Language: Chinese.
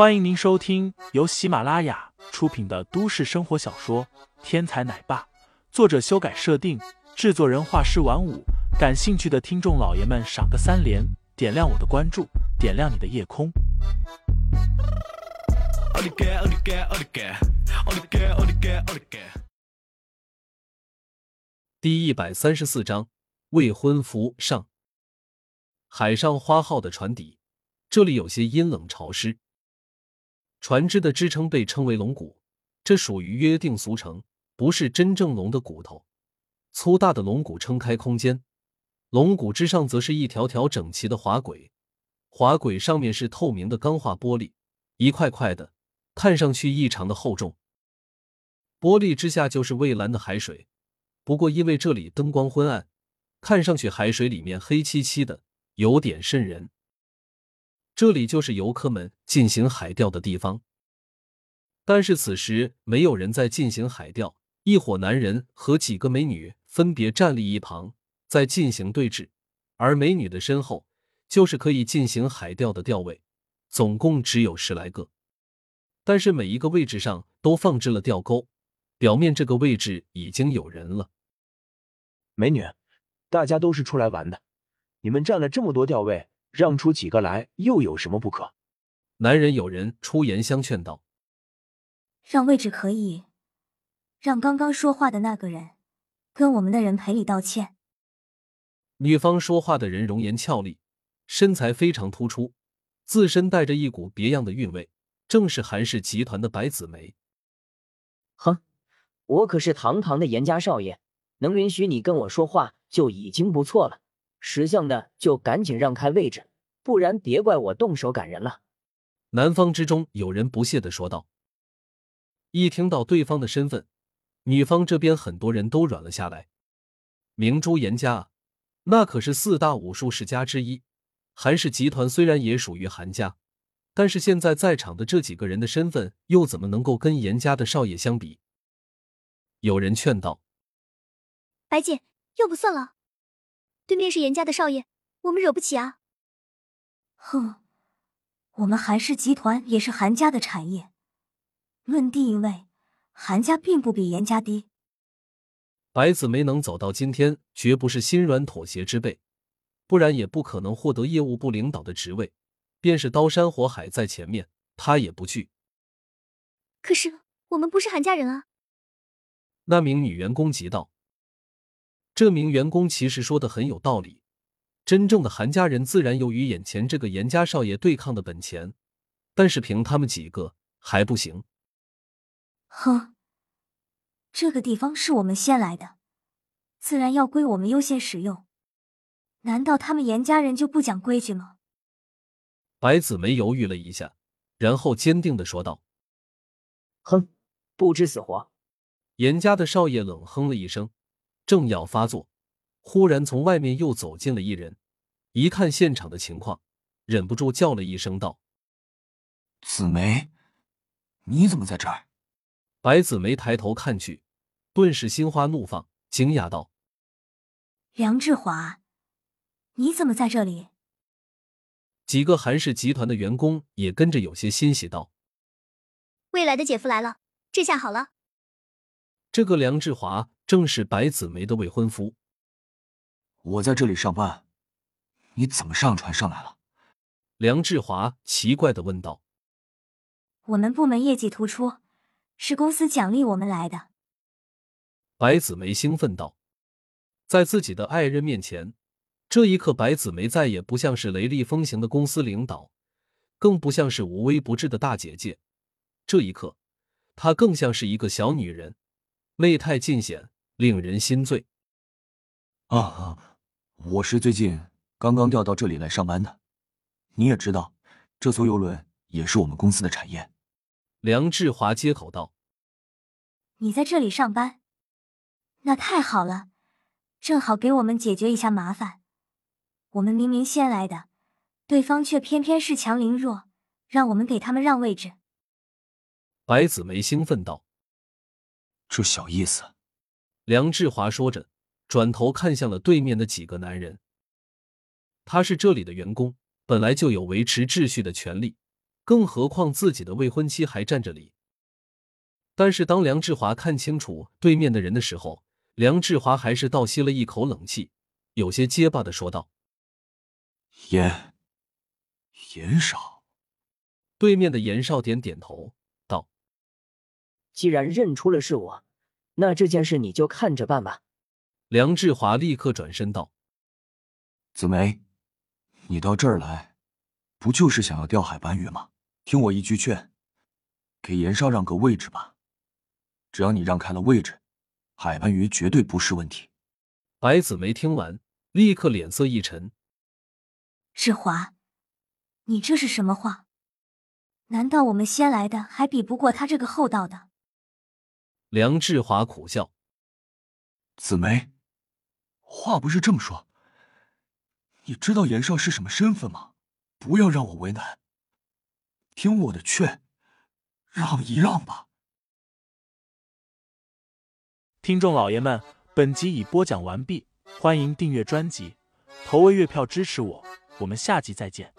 欢迎您收听由喜马拉雅出品的都市生活小说《天才奶爸》，作者修改设定，制作人画师晚舞。感兴趣的听众老爷们，赏个三连，点亮我的关注，点亮你的夜空。第一百三十四章未婚夫上。海上花号的船底，这里有些阴冷潮湿。船只的支撑被称为龙骨，这属于约定俗成，不是真正龙的骨头。粗大的龙骨撑开空间，龙骨之上则是一条条整齐的滑轨，滑轨上面是透明的钢化玻璃，一块块的，看上去异常的厚重。玻璃之下就是蔚蓝的海水，不过因为这里灯光昏暗，看上去海水里面黑漆漆的，有点渗人。这里就是游客们进行海钓的地方，但是此时没有人在进行海钓。一伙男人和几个美女分别站立一旁，在进行对峙，而美女的身后就是可以进行海钓的钓位，总共只有十来个，但是每一个位置上都放置了钓钩，表面这个位置已经有人了。美女，大家都是出来玩的，你们占了这么多钓位。让出几个来，又有什么不可？男人有人出言相劝道：“让位置可以，让刚刚说话的那个人跟我们的人赔礼道歉。”女方说话的人容颜俏丽，身材非常突出，自身带着一股别样的韵味，正是韩氏集团的白子梅。哼，我可是堂堂的严家少爷，能允许你跟我说话就已经不错了。识相的就赶紧让开位置，不然别怪我动手赶人了。男方之中有人不屑的说道。一听到对方的身份，女方这边很多人都软了下来。明珠严家啊，那可是四大武术世家之一。韩氏集团虽然也属于韩家，但是现在在场的这几个人的身份又怎么能够跟严家的少爷相比？有人劝道：“白姐，又不算了。”对面是严家的少爷，我们惹不起啊！哼，我们韩氏集团也是韩家的产业，论地位，韩家并不比严家低。白子梅能走到今天，绝不是心软妥协之辈，不然也不可能获得业务部领导的职位。便是刀山火海在前面，他也不惧。可是我们不是韩家人啊！那名女员工急道。这名员工其实说的很有道理，真正的韩家人自然有与眼前这个严家少爷对抗的本钱，但是凭他们几个还不行。哼，这个地方是我们先来的，自然要归我们优先使用。难道他们严家人就不讲规矩吗？白子梅犹豫了一下，然后坚定的说道：“哼，不知死活！”严家的少爷冷哼了一声。正要发作，忽然从外面又走进了一人，一看现场的情况，忍不住叫了一声道：“紫梅，你怎么在这儿？”白紫梅抬头看去，顿时心花怒放，惊讶道：“梁志华，你怎么在这里？”几个韩氏集团的员工也跟着有些欣喜道：“未来的姐夫来了，这下好了。”这个梁志华正是白子梅的未婚夫。我在这里上班，你怎么上船上来了？梁志华奇怪的问道。我们部门业绩突出，是公司奖励我们来的。白子梅兴奋道，在自己的爱人面前，这一刻，白子梅再也不像是雷厉风行的公司领导，更不像是无微不至的大姐姐。这一刻，她更像是一个小女人。媚态尽显，令人心醉。啊啊！我是最近刚刚调到这里来上班的。你也知道，这艘游轮也是我们公司的产业。梁志华接口道：“你在这里上班，那太好了，正好给我们解决一下麻烦。我们明明先来的，对方却偏偏恃强凌弱，让我们给他们让位置。”白子梅兴奋道。这小意思，梁志华说着，转头看向了对面的几个男人。他是这里的员工，本来就有维持秩序的权利，更何况自己的未婚妻还站这里。但是当梁志华看清楚对面的人的时候，梁志华还是倒吸了一口冷气，有些结巴的说道：“严，严少。”对面的严少点点头，道：“既然认出了是我，那这件事你就看着办吧。”梁志华立刻转身道：“紫梅，你到这儿来，不就是想要钓海斑鱼吗？听我一句劝，给严少让个位置吧。只要你让开了位置，海斑鱼绝对不是问题。”白紫梅听完，立刻脸色一沉：“志华，你这是什么话？难道我们先来的还比不过他这个厚道的？”梁志华苦笑：“紫梅。”话不是这么说，你知道严少是什么身份吗？不要让我为难，听我的劝，让一让吧。听众老爷们，本集已播讲完毕，欢迎订阅专辑，投喂月票支持我，我们下集再见。